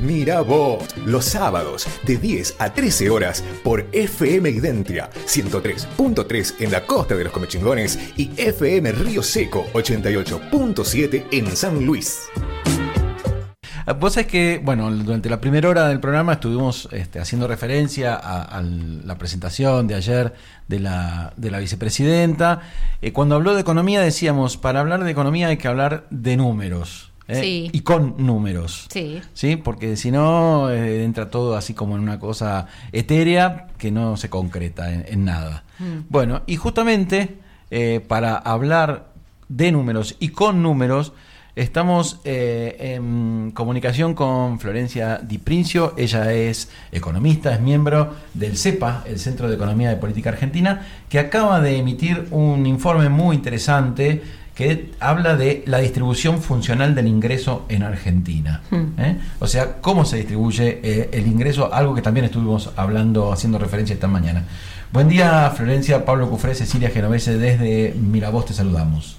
Mira vos, los sábados de 10 a 13 horas por FM Identia 103.3 en la costa de los Comechingones y FM Río Seco 88.7 en San Luis. Ah, Vos sabés que, bueno, durante la primera hora del programa estuvimos este, haciendo referencia a, la presentación de ayer de la, de la vicepresidenta. Eh, cuando habló de economía decíamos, para hablar de economía hay que hablar de números. ¿Eh? Sí. Y con números. Sí. ¿sí? Porque si no, eh, entra todo así como en una cosa etérea que no se concreta en, en nada. Mm. Bueno, y justamente eh, para hablar de números y con números, estamos en comunicación con Florencia Di Princio. Ella es economista, es miembro del CEPA, el Centro de Economía de Política Argentina, que acaba de emitir un informe muy interesante que habla de la distribución funcional del ingreso en Argentina. Hmm. ¿eh? O sea, cómo se distribuye eh, el ingreso, algo que también estuvimos hablando, haciendo referencia esta mañana. Buen día, Florencia, Pablo Cufré, Cecilia Genovese, desde Miravoz te saludamos.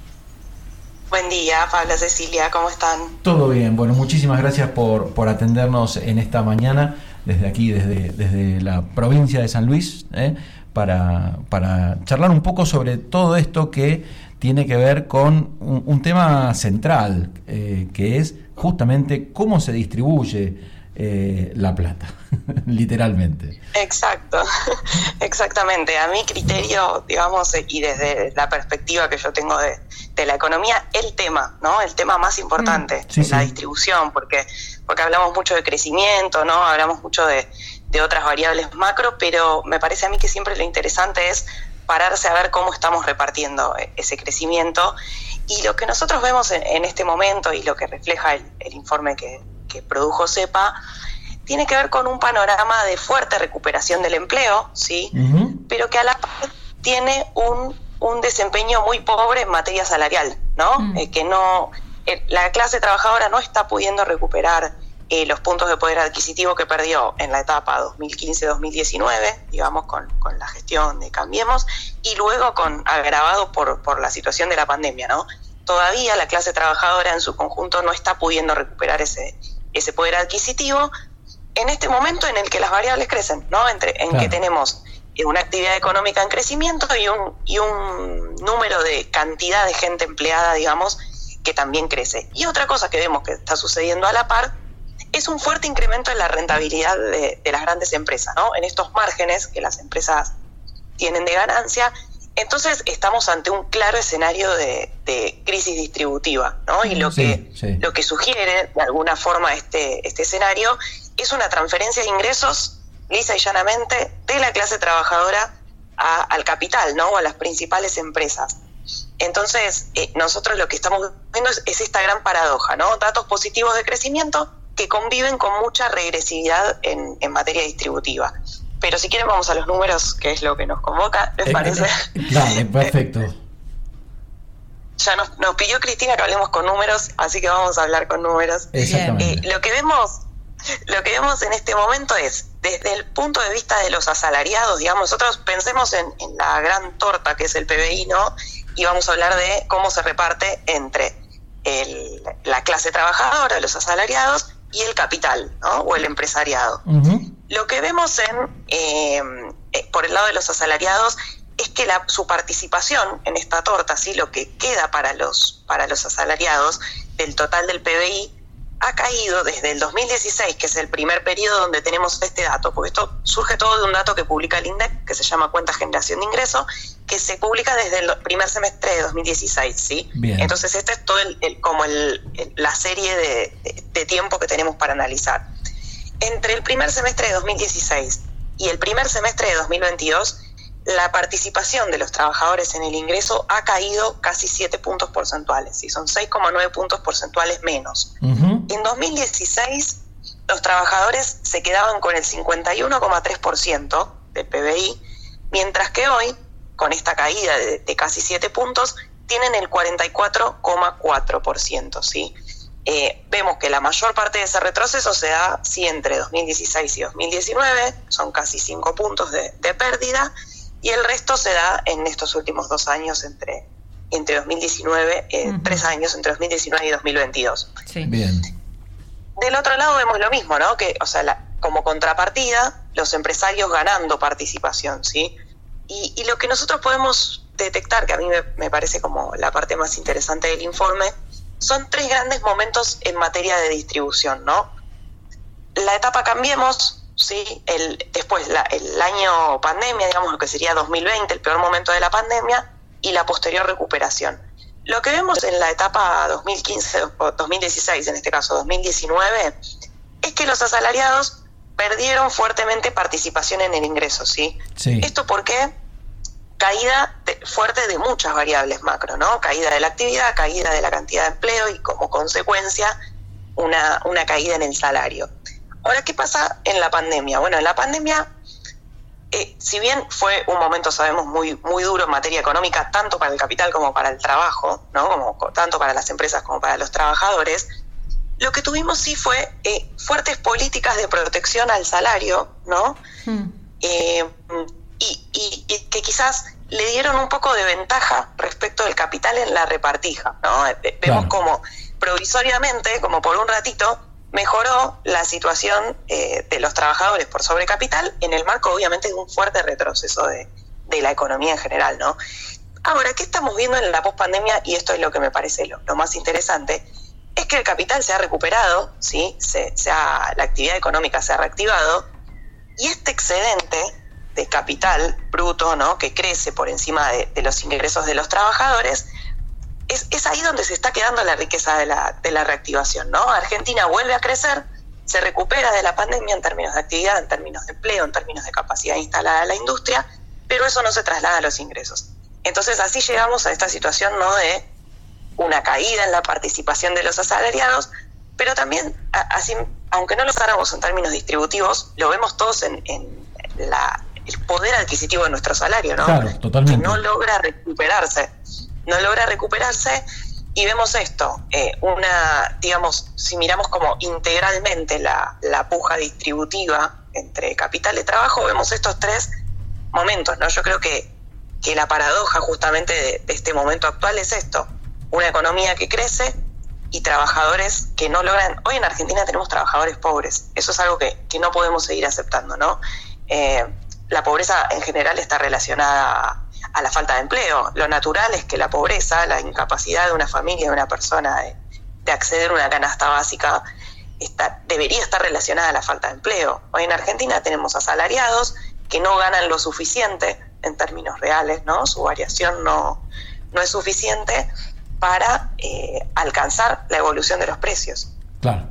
Buen día, Pablo, Cecilia, ¿cómo están? Todo bien, bueno, muchísimas gracias por, por atendernos en esta mañana, desde aquí, desde, desde la provincia de San Luis, ¿eh? para, para charlar un poco sobre todo esto que tiene que ver con un, un tema central, eh, que es justamente cómo se distribuye eh, la plata, literalmente. Exacto, exactamente. A mi criterio, digamos, y desde la perspectiva que yo tengo de, de la economía, el tema, ¿no? El tema más importante, Mm, sí, es la distribución, porque, porque hablamos mucho de crecimiento, ¿no? Hablamos mucho de, de otras variables macro, pero me parece a mí que siempre lo interesante es pararse a ver cómo estamos repartiendo eh, ese crecimiento. Y lo que nosotros vemos en, en este momento y lo que refleja el, el informe que, que produjo CEPA, tiene que ver con un panorama de fuerte recuperación del empleo, ¿sí? Pero que a la par tiene un, un desempeño muy pobre en materia salarial, ¿no? Eh, que no, eh, la clase trabajadora no está pudiendo recuperar eh, los puntos de poder adquisitivo que perdió en la etapa 2015-2019, digamos, con, con la gestión de Cambiemos, y luego con agravado por, por la situación de la pandemia, ¿no? Todavía la clase trabajadora en su conjunto no está pudiendo recuperar ese, ese poder adquisitivo en este momento en el que las variables crecen, ¿no? Entre, en Claro. que tenemos eh, una actividad económica en crecimiento y un, y un número de cantidad de gente empleada, digamos, que también crece. Y otra cosa que vemos que está sucediendo a la par es un fuerte incremento en la rentabilidad de, de las grandes empresas, ¿no? En estos márgenes que las empresas tienen de ganancia. Entonces estamos ante un claro escenario de, de crisis distributiva, ¿no? Y lo, Sí, que, sí. lo que sugiere de alguna forma este, este escenario es una transferencia de ingresos lisa y llanamente de la clase trabajadora a- al capital, ¿no? O a las principales empresas. Entonces, eh, nosotros lo que estamos viendo es, es esta gran paradoja, ¿no? Datos positivos de crecimiento que conviven con mucha regresividad en, en materia distributiva. Pero si quieren vamos a los números, que es lo que nos convoca, ¿les Eh, parece? eh, Dale, perfecto. Ya nos, nos pidió Cristina que hablemos con números, así que vamos a hablar con números. Exactamente. Eh, lo que vemos, lo que vemos en este momento es, desde el punto de vista de los asalariados, digamos, nosotros pensemos en, en la gran torta que es el PBI, ¿no? Y vamos a hablar de cómo se reparte entre el- la clase trabajadora, los asalariados, y el capital, ¿no? O el empresariado. Lo que vemos en, eh, eh, por el lado de los asalariados es que la, su participación en esta torta, ¿sí? lo que queda para los, para los asalariados del total del PBI, ha caído desde el 2016, que es el primer periodo donde tenemos este dato, porque esto surge todo de un dato que publica el INDEC, que se llama Cuenta Generación de Ingreso, que se publica desde el primer semestre de 2016, ¿sí? Bien. Entonces, esta es todo el, el- como el- el- la serie de, de- de tiempo que tenemos para analizar. Entre el primer semestre de 2016 y el primer semestre de 2022, la participación de los trabajadores en el ingreso ha caído casi 7 puntos porcentuales, y son 6,9 puntos porcentuales menos. En 2016, los trabajadores se quedaban con el 51,3% del PBI, mientras que hoy, con esta caída de, de casi 7 puntos, tienen el 44,4%. ¿sí? Eh, vemos que la mayor parte de ese retroceso se da sí, entre 2016 y 2019, son casi 5 puntos de, de pérdida, y el resto se da en estos últimos dos años entre, entre 2019, eh, Ujú. tres años entre 2019 y 2022. Sí. Bien. del otro lado vemos lo mismo, ¿no? Que, o sea, como contrapartida, los empresarios ganando participación, ¿sí? Y, lo que nosotros podemos detectar, que a mí me, parece como la parte más interesante del informe, son tres grandes momentos en materia de distribución, ¿no? La etapa Cambiemos, ¿sí? El, después el año pandemia, digamos lo que sería 2020, el peor momento de la pandemia, y la posterior recuperación. Lo que vemos en la etapa 2015 o 2016, en este caso 2019, es que los asalariados perdieron fuertemente participación en el ingreso, ¿sí? ¿Esto por qué? Caída fuerte de muchas variables macro, ¿no? Caída de la actividad, caída de la cantidad de empleo y como consecuencia una, una caída en el salario. Ahora, ¿qué pasa en la pandemia? Bueno, en la pandemia, eh, si bien fue un momento, sabemos, muy, muy duro en materia económica, tanto para el capital como para el trabajo, ¿no? Como, tanto para las empresas como para los trabajadores, lo que tuvimos sí fue eh, fuertes políticas de protección al salario, ¿no? Hmm. Eh, y, que quizás le dieron un poco de ventaja respecto del capital en la repartija, ¿no? Eh, vemos como provisoriamente, como por un ratito, mejoró la situación de los trabajadores por sobrecapital en el marco, obviamente, de un fuerte retroceso de, la economía en general, ¿no? Ahora, ¿qué estamos viendo en la pospandemia? Y esto es lo que me parece lo más interesante es que el capital se ha recuperado, ¿sí? Se, la actividad económica se ha reactivado y este excedente de capital bruto, ¿no? que crece por encima de, los ingresos de los trabajadores, es, ahí donde se está quedando la riqueza de la, de la reactivación. ¿no? Argentina vuelve a crecer, se recupera de la pandemia en términos de actividad, en términos de empleo, en términos de capacidad instalada de la industria, pero eso no se traslada a los ingresos. Entonces así llegamos a esta situación ¿no? de una caída en la participación de los asalariados, pero también, así, aunque no lo usáramos en términos distributivos, lo vemos todos en, la, el poder adquisitivo de nuestro salario, ¿no? Claro, totalmente. Que no logra recuperarse, no logra recuperarse y vemos esto, eh, una, digamos, si miramos como integralmente la, la puja distributiva entre capital y trabajo, vemos estos tres momentos, ¿no? Yo creo que, que la paradoja justamente de este momento actual es esto, una economía que crece y trabajadores que no logran. Hoy en Argentina tenemos trabajadores pobres. Eso es algo que, no podemos seguir aceptando, ¿no? Eh, la pobreza en general está relacionada a, la falta de empleo. Lo natural es que la pobreza, la incapacidad de una familia, de una persona de, acceder a una canasta básica, está, debería estar relacionada a la falta de empleo. Hoy en Argentina tenemos asalariados que no ganan lo suficiente en términos reales, ¿no? Su variación no, no es suficiente para eh, alcanzar la evolución de los precios. Claro,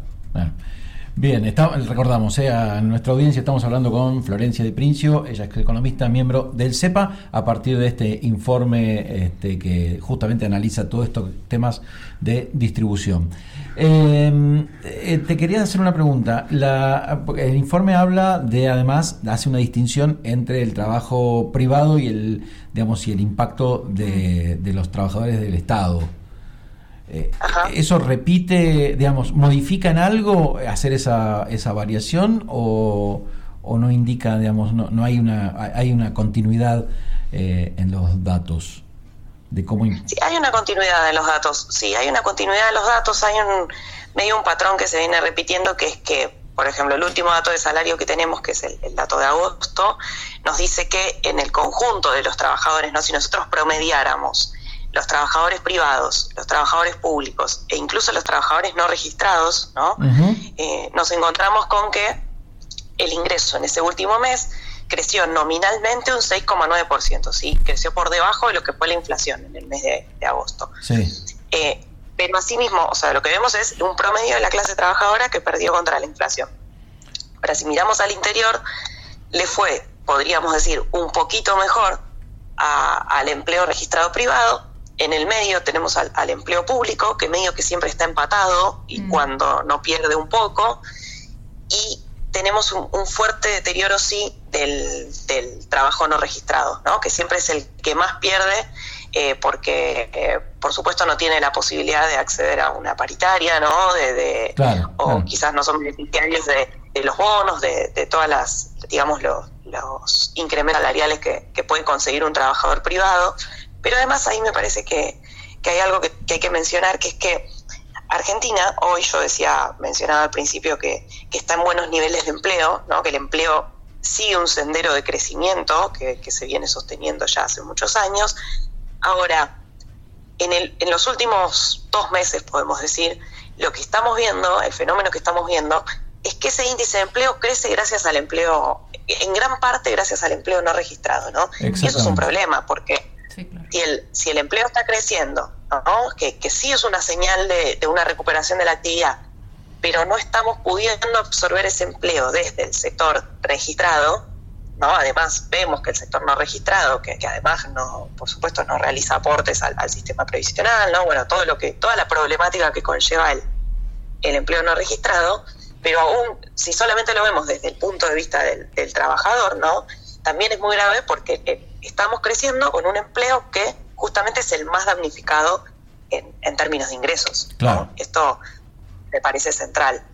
Bien, recordamos, eh, a nuestra audiencia estamos hablando con Florencia de Princio, ella es economista, miembro del CEPA, a partir de este informe este, que justamente analiza todos estos temas de distribución. Em, eh, te quería hacer una pregunta. el informe habla de, además, hace una distinción entre el trabajo privado y el, digamos, y el impacto de, los trabajadores del Estado. Eh, ¿Eso repite, digamos, modifica en algo hacer esa, esa variación o, o no indica, digamos, no, no hay, una, hay una continuidad eh, en los datos? de cómo... Sí, hay una continuidad en los datos, sí, hay una continuidad en los datos, hay un medio un patrón que se viene repitiendo que es que, por ejemplo, el último dato de salario que tenemos, que es el, dato de agosto, nos dice que en el conjunto de los trabajadores, ¿no? si nosotros promediáramos los trabajadores privados, los trabajadores públicos e incluso los trabajadores no registrados, ¿no? Eh, nos encontramos con que el ingreso en ese último mes creció nominalmente un 6,9%, ¿sí? Creció por debajo de lo que fue la inflación en el mes de, agosto. Sí. Eh, pero asimismo, o sea, lo que vemos es un promedio de la clase trabajadora que perdió contra la inflación. Ahora, si miramos al interior, le fue, podríamos decir, un poquito mejor al empleo registrado privado. En el medio tenemos al, empleo público, que medio que siempre está empatado y mm. cuando no pierde un poco. Y tenemos un, fuerte deterioro, sí, del, trabajo no registrado, ¿no? que siempre es el que más pierde eh, porque, eh, por supuesto, no tiene la posibilidad de acceder a una paritaria, ¿no? De, o quizás no son beneficiarios de, los bonos, de, todas las, digamos, los, incrementos salariales que, puede conseguir un trabajador privado. Pero además ahí me parece que, hay algo que, que hay que mencionar, que es que Argentina, hoy yo decía, mencionaba al principio que, está en buenos niveles de empleo, ¿no? que el empleo sigue un sendero de crecimiento que, se viene sosteniendo ya hace muchos años. Ahora, en, el, en los últimos dos meses, podemos decir, lo que estamos viendo, el fenómeno que estamos viendo, es que ese índice de empleo crece gracias al empleo, en gran parte gracias al empleo no registrado, ¿no? Y eso es un problema, porque si, el, si el empleo está creciendo, ¿no? que, que sí es una señal de, de una recuperación de la actividad, pero no estamos pudiendo absorber ese empleo desde el sector registrado, ¿no? Además, vemos que el sector no registrado, que, además no, por supuesto, no realiza aportes al, sistema previsional, ¿no? Bueno, todo lo que, toda la problemática que conlleva el, el empleo no registrado, pero aún si solamente lo vemos desde el punto de vista del, trabajador, ¿no? También es muy grave porque eh, estamos creciendo con un empleo que justamente es el más damnificado en, en términos de ingresos. Claro. Esto me parece central.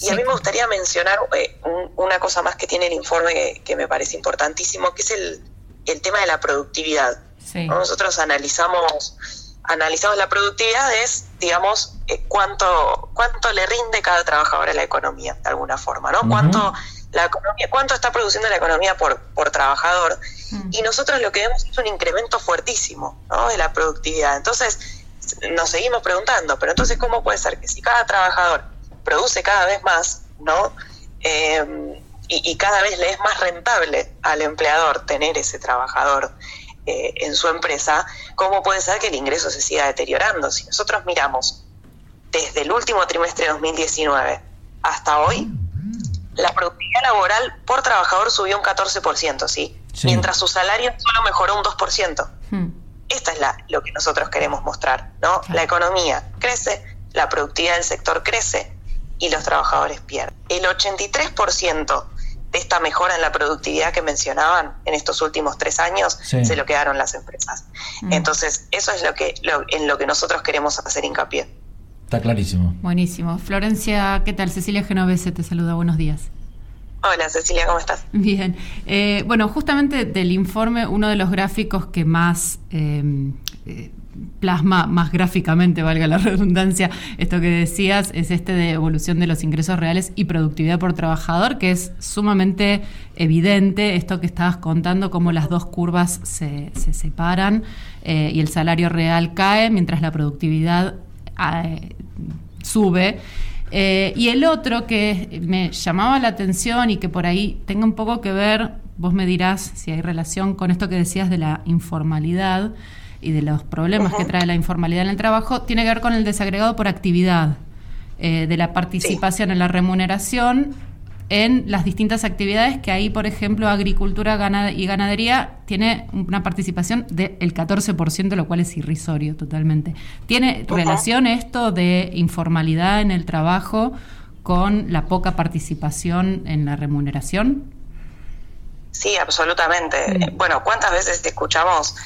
Y a mí me gustaría mencionar eh, una cosa más que tiene el informe que, me parece importantísimo, que es el, el tema de la productividad. Nosotros analizamos, analizamos la productividad, es, digamos, eh, cuánto, cuánto le rinde cada trabajador a la economía, de alguna forma, ¿no? cuánto, la economía, cuánto está produciendo la economía por, por trabajador. Mm. Y nosotros lo que vemos es un incremento fuertísimo ¿no? de la productividad. Entonces, nos seguimos preguntando, pero entonces, ¿cómo puede ser que si cada trabajador produce cada vez más, ¿no? Eh, y, cada vez le es más rentable al empleador tener ese trabajador eh, en su empresa, ¿cómo puede ser que el ingreso se siga deteriorando? Si nosotros miramos desde el último trimestre de 2019 hasta hoy, la productividad laboral por trabajador subió un 14%, ¿sí? Mientras su salario solo mejoró un 2%. Esta es la, lo que nosotros queremos mostrar, ¿no? La economía crece, la productividad del sector crece y los trabajadores pierden. El 83% de esta mejora en la productividad que mencionaban en estos últimos tres años se lo quedaron las empresas. Mm. Entonces, eso es lo que en lo que nosotros queremos hacer hincapié. Está clarísimo. Buenísimo. Florencia, ¿qué tal? Cecilia Genovese te saluda. Buenos días. Hola Cecilia, ¿cómo estás? Bien. Eh, bueno, justamente del informe, uno de los gráficos que más em, eh, plasma, más gráficamente, valga la redundancia, esto que decías, es este de evolución de los ingresos reales y productividad por trabajador, que es sumamente evidente, esto que estabas contando, cómo las dos curvas se, se separan eh, y el salario real cae mientras la productividad sube. Eh, y el otro que me llamaba la atención y que por ahí tenga un poco que ver, vos me dirás si hay relación con esto que decías de la informalidad y de los problemas que trae la informalidad en el trabajo, tiene que ver con el desagregado por actividad, eh, de la participación en la remuneración en las distintas actividades que ahí, por ejemplo, agricultura y ganadería tiene una participación del 14%, lo cual es irrisorio totalmente. ¿Tiene relación esto de informalidad en el trabajo con la poca participación en la remuneración? Sí, absolutamente. Mm. Bueno, ¿cuántas veces escuchamos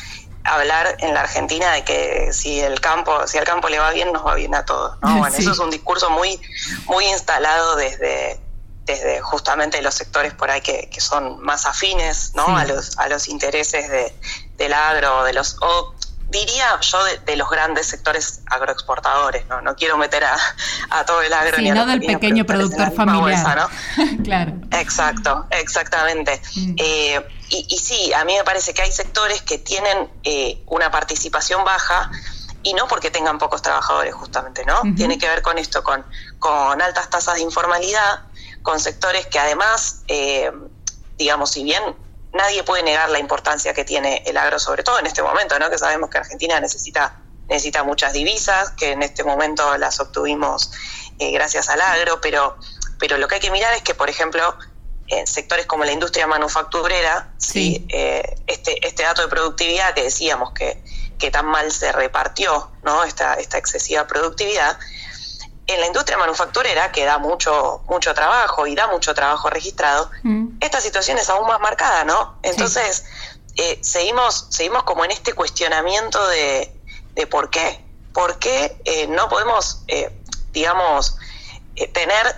hablar en la Argentina de que si el campo, si al campo le va bien, nos va bien a todos? Bueno, eso es un discurso muy, muy instalado desde desde justamente los sectores por ahí que, que son más afines ¿no? a, los, a los intereses de, del agro, de los, o diría yo de, los grandes sectores agroexportadores, ¿no? No quiero meter a, a todo el agro ni a del pequeño productor familiar. ¿no? claro. Exacto, exactamente. Mm. Eh, y, y, sí, a mí me parece que hay sectores que tienen eh, una participación baja y no porque tengan pocos trabajadores justamente, ¿no? Tiene que ver con esto, con, con altas tasas de informalidad, con sectores que además, eh, digamos, si bien nadie puede negar la importancia que tiene el agro, sobre todo en este momento, ¿no? que sabemos que Argentina necesita, necesita muchas divisas, que en este momento las obtuvimos eh, gracias al agro, pero, pero lo que hay que mirar es que, por ejemplo, en sectores como la industria manufacturera, sí. Eh, este, este dato de productividad que decíamos que, que tan mal se repartió, ¿no? esta, esta excesiva productividad, en la industria manufacturera, que da mucho, mucho trabajo y da mucho trabajo registrado, mm. esta situación es aún más marcada, ¿no? Entonces, eh, seguimos, seguimos como en este cuestionamiento de, de por qué. ¿Por qué eh, no podemos, eh, digamos, tener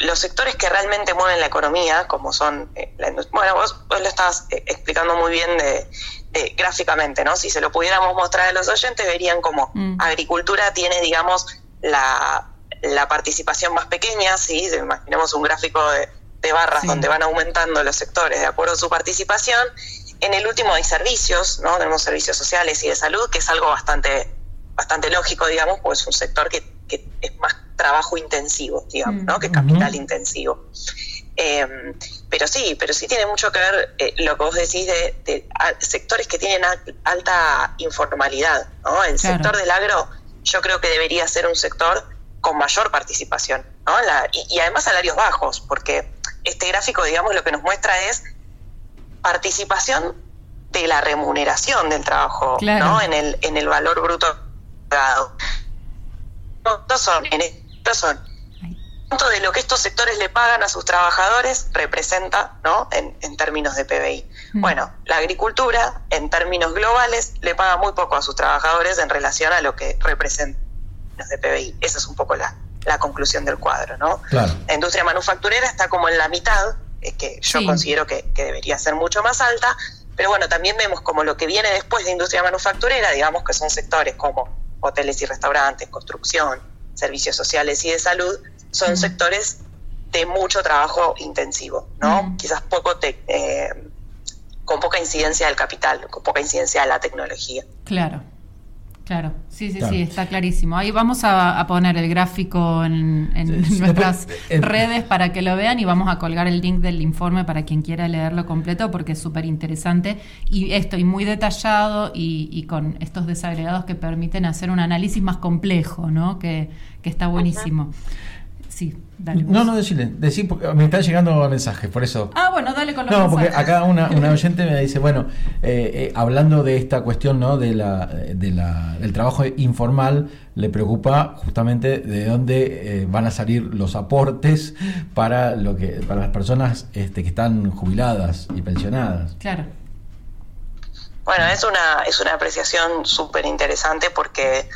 los sectores que realmente mueven la economía, como son la Bueno, vos, lo estás explicando muy bien de, gráficamente, ¿no? Si se lo pudiéramos mostrar a los oyentes, verían como mm. agricultura tiene, digamos, la, participación más pequeña, ¿sí? imaginemos un gráfico de, barras donde van aumentando los sectores de acuerdo a su participación. En el último hay servicios, ¿no? Tenemos servicios sociales y de salud, que es algo bastante, bastante lógico, digamos, porque es un sector que, es más trabajo intensivo, digamos, ¿no? Que capital intensivo. Em, pero sí, pero sí tiene mucho que ver eh, lo que vos decís de, sectores que tienen alta informalidad. ¿no? El sector del agro yo creo que debería ser un sector con mayor participación ¿no? y, además salarios bajos, porque este gráfico, digamos, lo que nos muestra es participación de la remuneración del trabajo ¿no? en, el, en el valor bruto No son, en, son de lo que estos sectores le pagan a sus trabajadores representa ¿no? en, términos de PBI. Mm. Bueno, la agricultura en términos globales le paga muy poco a sus trabajadores en relación a lo que representa de PBI. Esa es un poco la, conclusión del cuadro. ¿no? La industria manufacturera está como en la mitad, eh, que yo considero que, que debería ser mucho más alta, pero bueno, también vemos como lo que viene después de industria manufacturera, digamos que son sectores como hoteles y restaurantes, construcción, servicios sociales y de salud, son sectores de mucho trabajo intensivo, ¿no? Quizás poco eh, con poca incidencia del capital, con poca incidencia de la tecnología. Claro. Claro, sí, sí, sí, está clarísimo. Ahí vamos a, poner el gráfico en, nuestras eh, redes para que lo vean y vamos a colgar el link del informe para quien quiera leerlo completo porque es súper interesante y esto, y muy detallado y, con estos desagregados que permiten hacer un análisis más complejo, ¿no? Que, está buenísimo. Sí, dale. No, no, decirle, decir, porque me están llegando mensajes, por eso. Ah, bueno, dale con los No, porque acá una, una, oyente me dice, bueno, eh, eh, hablando de esta cuestión, ¿no? De la, de la, del trabajo informal, le preocupa justamente de dónde eh, van a salir los aportes para lo que para las personas este, que están jubiladas y pensionadas. Claro. Bueno, es una, es una apreciación súper interesante porque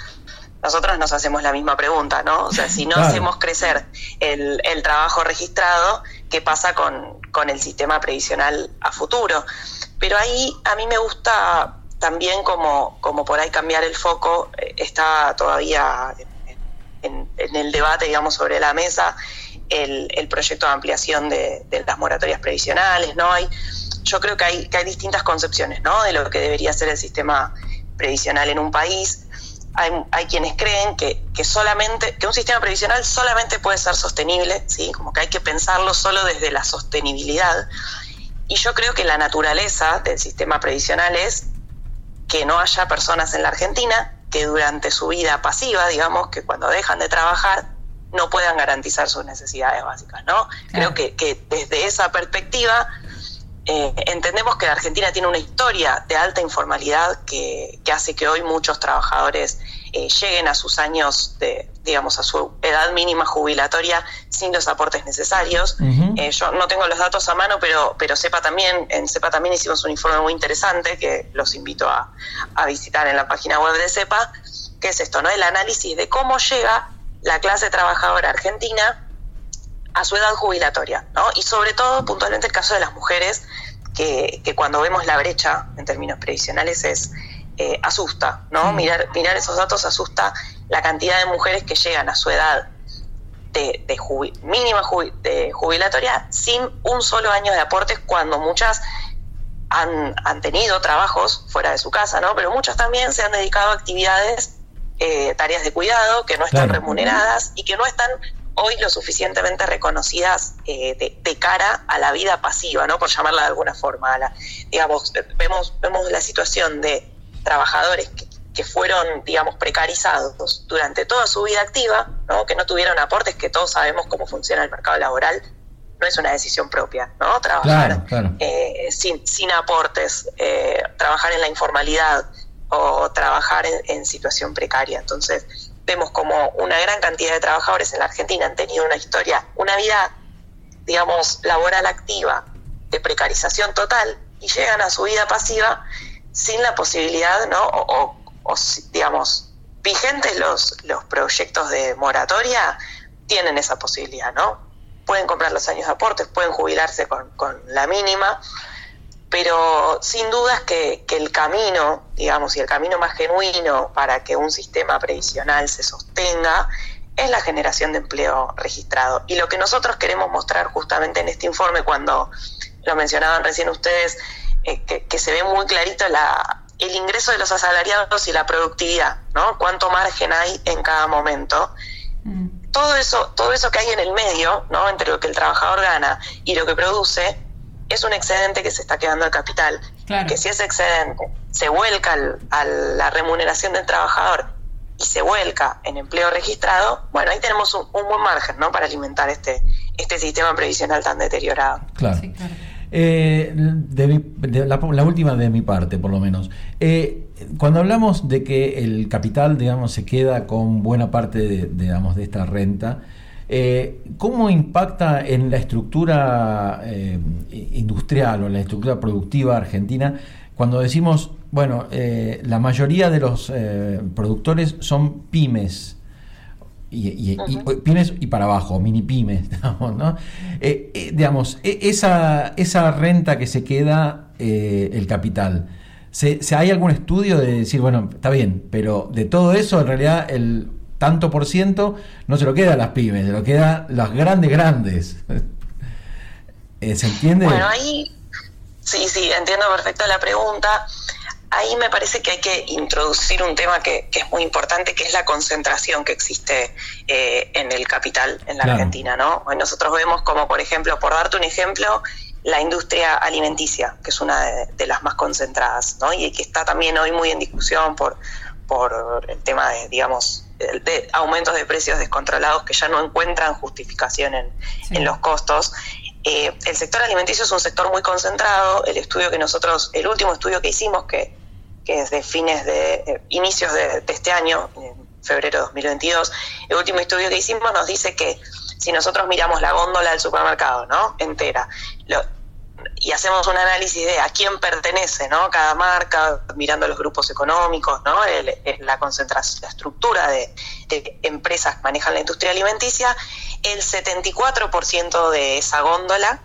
nosotros nos hacemos la misma pregunta, ¿no? O sea, si no hacemos crecer el, el, trabajo registrado, ¿qué pasa con, con, el sistema previsional a futuro? Pero ahí a mí me gusta también como, como por ahí cambiar el foco, eh, está todavía en, en, el debate, digamos, sobre la mesa el, el proyecto de ampliación de, de, las moratorias previsionales, ¿no? Hay, yo creo que hay, que hay distintas concepciones, ¿no? De lo que debería ser el sistema previsional en un país hay, quienes creen que, solamente, que un sistema previsional solamente puede ser sostenible, ¿sí? como que hay que pensarlo solo desde la sostenibilidad. Y yo creo que la naturaleza del sistema previsional es que no haya personas en la Argentina que durante su vida pasiva, digamos, que cuando dejan de trabajar, no puedan garantizar sus necesidades básicas, ¿no? Creo que, que desde esa perspectiva eh, entendemos que la Argentina tiene una historia de alta informalidad que, hace que hoy muchos trabajadores eh, lleguen a sus años de, digamos, a su edad mínima jubilatoria sin los aportes necesarios. Eh, yo no tengo los datos a mano, pero, pero sepa también, en CEPA también hicimos un informe muy interesante que los invito a, a visitar en la página web de CEPA, que es esto, ¿no? El análisis de cómo llega la clase trabajadora argentina a su edad jubilatoria, ¿no? Y sobre todo, puntualmente, el caso de las mujeres, que, cuando vemos la brecha en términos previsionales es eh, asusta, ¿no? Mirar, mirar esos datos asusta la cantidad de mujeres que llegan a su edad de, mínima de jubilatoria sin un solo año de aportes, cuando muchas han, tenido trabajos fuera de su casa, ¿no? Pero muchas también se han dedicado a actividades, eh, tareas de cuidado, que no están remuneradas y que no están hoy lo suficientemente reconocidas eh, de, cara a la vida pasiva, ¿no? Por llamarla de alguna forma. la, digamos, vemos, vemos la situación de trabajadores que, fueron, digamos, precarizados durante toda su vida activa, ¿no? Que no tuvieron aportes, que todos sabemos cómo funciona el mercado laboral. No es una decisión propia, ¿no? Trabajar eh, sin, sin aportes, eh, trabajar en la informalidad o trabajar en, en situación precaria. Entonces, vemos como una gran cantidad de trabajadores en la Argentina han tenido una historia, una vida, digamos, laboral activa de precarización total y llegan a su vida pasiva sin la posibilidad, ¿no? O, digamos, vigentes los, los proyectos de moratoria, tienen esa posibilidad, ¿no? Pueden comprar los años de aportes, pueden jubilarse con, con la mínima, pero sin dudas que, que, el camino, digamos, y el camino más genuino para que un sistema previsional se sostenga es la generación de empleo registrado. Y lo que nosotros queremos mostrar justamente en este informe, cuando lo mencionaban recién ustedes, eh, que, se ve muy clarito la, el ingreso de los asalariados y la productividad, ¿no? Cuánto margen hay en cada momento. Mm. Todo eso, todo eso que hay en el medio, ¿no? Entre lo que el trabajador gana y lo que produce, es un excedente que se está quedando al capital. Que si ese excedente se vuelca a la remuneración del trabajador y se vuelca en empleo registrado, bueno, ahí tenemos un, buen margen ¿no? para alimentar este, este sistema previsional tan deteriorado. Claro. Eh, de, la, última de mi parte, por lo menos. Eh, cuando hablamos de que el capital, digamos, se queda con buena parte de, digamos, de esta renta, eh, ¿cómo impacta en la estructura industrial o en la estructura productiva argentina cuando decimos bueno, eh, la mayoría de los eh, productores son pymes. Y, pymes y para abajo, mini pymes, digamos, ¿no? Eh, digamos, e, esa, esa renta que se queda el capital, ¿se, ¿hay algún estudio de decir, bueno, está bien, pero de todo eso en realidad el tanto por ciento no se lo queda a las pymes, se lo queda a las grandes, grandes? ¿Se entiende? Bueno, ahí sí, sí, entiendo perfecto la pregunta ahí me parece que hay que introducir un tema que, es muy importante, que es la concentración que existe eh, en el capital en la Argentina, ¿no? nosotros vemos como, por ejemplo, por darte un ejemplo, la industria alimenticia, que es una de, las más concentradas, ¿no? Y que está también hoy muy en discusión por, por el tema de, digamos, de aumentos de precios descontrolados que ya no encuentran justificación en, en los costos. Eh, el sector alimenticio es un sector muy concentrado. El estudio que nosotros, el último estudio que hicimos, que, es de fines de eh, inicios de, este año, en febrero de 2022, el último estudio que hicimos nos dice que si nosotros miramos la góndola del supermercado, ¿no? Entera, y hacemos un análisis de a quién pertenece, ¿no? Cada marca, mirando los grupos económicos, ¿no? la concentración, la estructura de, empresas que manejan la industria alimenticia, el 74% de esa góndola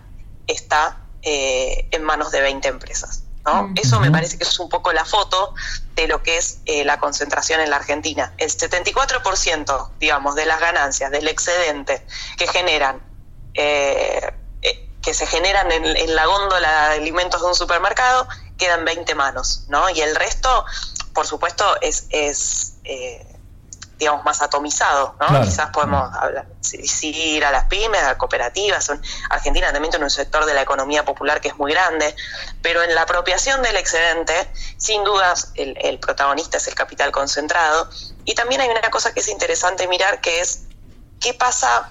está eh, en manos de 20 empresas. ¿no? Eso me parece que es un poco la foto de lo que es eh, la concentración en la Argentina. El 74%, digamos, de las ganancias, del excedente que generan eh, que se generan en, la góndola de alimentos de un supermercado quedan 20 manos, ¿no? Y el resto, por supuesto, es, es eh, digamos, más atomizado, ¿no? Quizás podemos hablar, ir a las pymes, a cooperativas. Argentina también tiene un sector de la economía popular que es muy grande, pero en la apropiación del excedente, sin dudas, el, el protagonista es el capital concentrado. Y también hay una cosa que es interesante mirar, que es qué pasa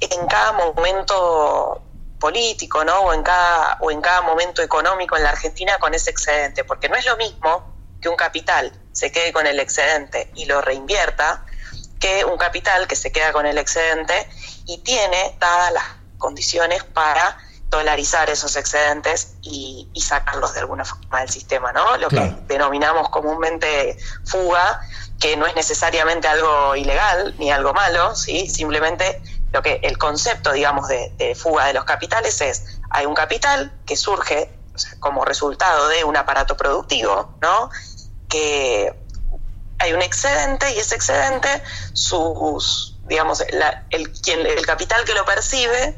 en cada momento político, ¿no? O en cada o en cada momento económico en la Argentina con ese excedente, porque no es lo mismo que un capital se quede con el excedente y lo reinvierta que un capital que se queda con el excedente y tiene dadas las condiciones para dolarizar esos excedentes y, sacarlos de alguna forma del sistema, ¿no? Lo que denominamos comúnmente fuga, que no es necesariamente algo ilegal ni algo malo, ¿sí? Simplemente lo que el concepto, digamos, de, fuga de los capitales es, hay un capital que surge como resultado de un aparato productivo, ¿no? Que hay un excedente y ese excedente, sus, digamos, el, quien, el capital que lo percibe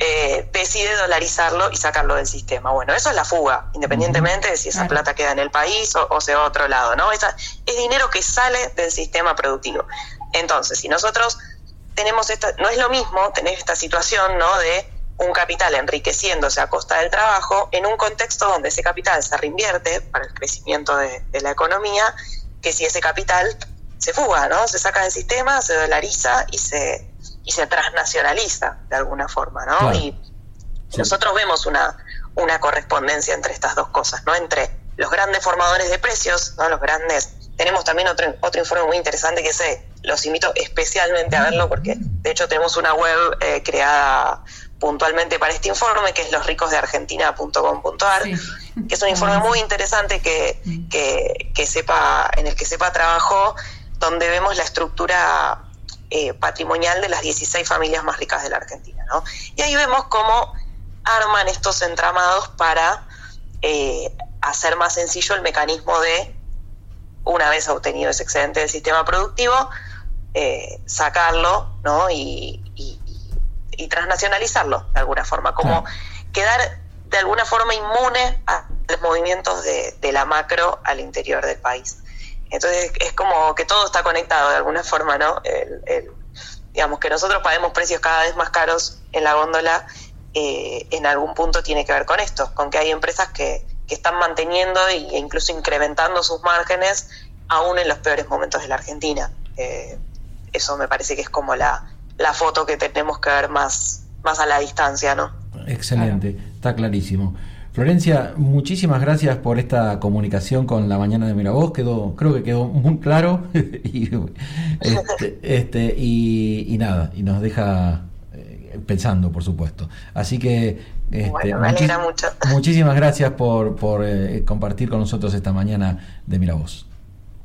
eh, decide dolarizarlo y sacarlo del sistema. Bueno, eso es la fuga, independientemente de si esa plata queda en el país o, se va a otro lado, ¿no? Esa, es dinero que sale del sistema productivo. Entonces, si nosotros tenemos esta, no es lo mismo tener esta situación, ¿no? De un capital enriqueciéndose a costa del trabajo en un contexto donde ese capital se reinvierte para el crecimiento de, la economía, que si ese capital se fuga, ¿no? Se saca del sistema, se dolariza y se, y se transnacionaliza de alguna forma, ¿no? Y nosotros vemos una, una correspondencia entre estas dos cosas, ¿no? Entre los grandes formadores de precios, ¿no? Los grandes tenemos también otro, otro informe muy interesante que sé, los invito especialmente a verlo porque de hecho tenemos una web eh, creada puntualmente para este informe que es losricosdeargentina.com.ar, que es un informe muy interesante que, que, sepa, en el que sepa trabajó, donde vemos la estructura eh, patrimonial de las 16 familias más ricas de la Argentina. ¿no? Y ahí vemos cómo arman estos entramados para eh, hacer más sencillo el mecanismo de una vez obtenido ese excedente del sistema productivo, eh, sacarlo ¿no? Y, transnacionalizarlo de alguna forma, como quedar de alguna forma inmune a los movimientos de, la macro al interior del país. Entonces es como que todo está conectado de alguna forma, ¿no? digamos que nosotros paguemos precios cada vez más caros en la góndola, eh, en algún punto tiene que ver con esto, con que hay empresas que, que están manteniendo e incluso incrementando sus márgenes aún en los peores momentos de la Argentina. Eh, eso me parece que es como la, la foto que tenemos que ver más, más a la distancia, ¿no? Excelente, está clarísimo. Florencia, muchísimas gracias por esta comunicación con la mañana de Miravoz. Quedó, creo que quedó muy claro y, este, este, y, nada, y nos deja eh, pensando, por supuesto. Así que este, me alegra mucho. muchísimas gracias por, por eh, compartir con nosotros esta mañana de Miravoz.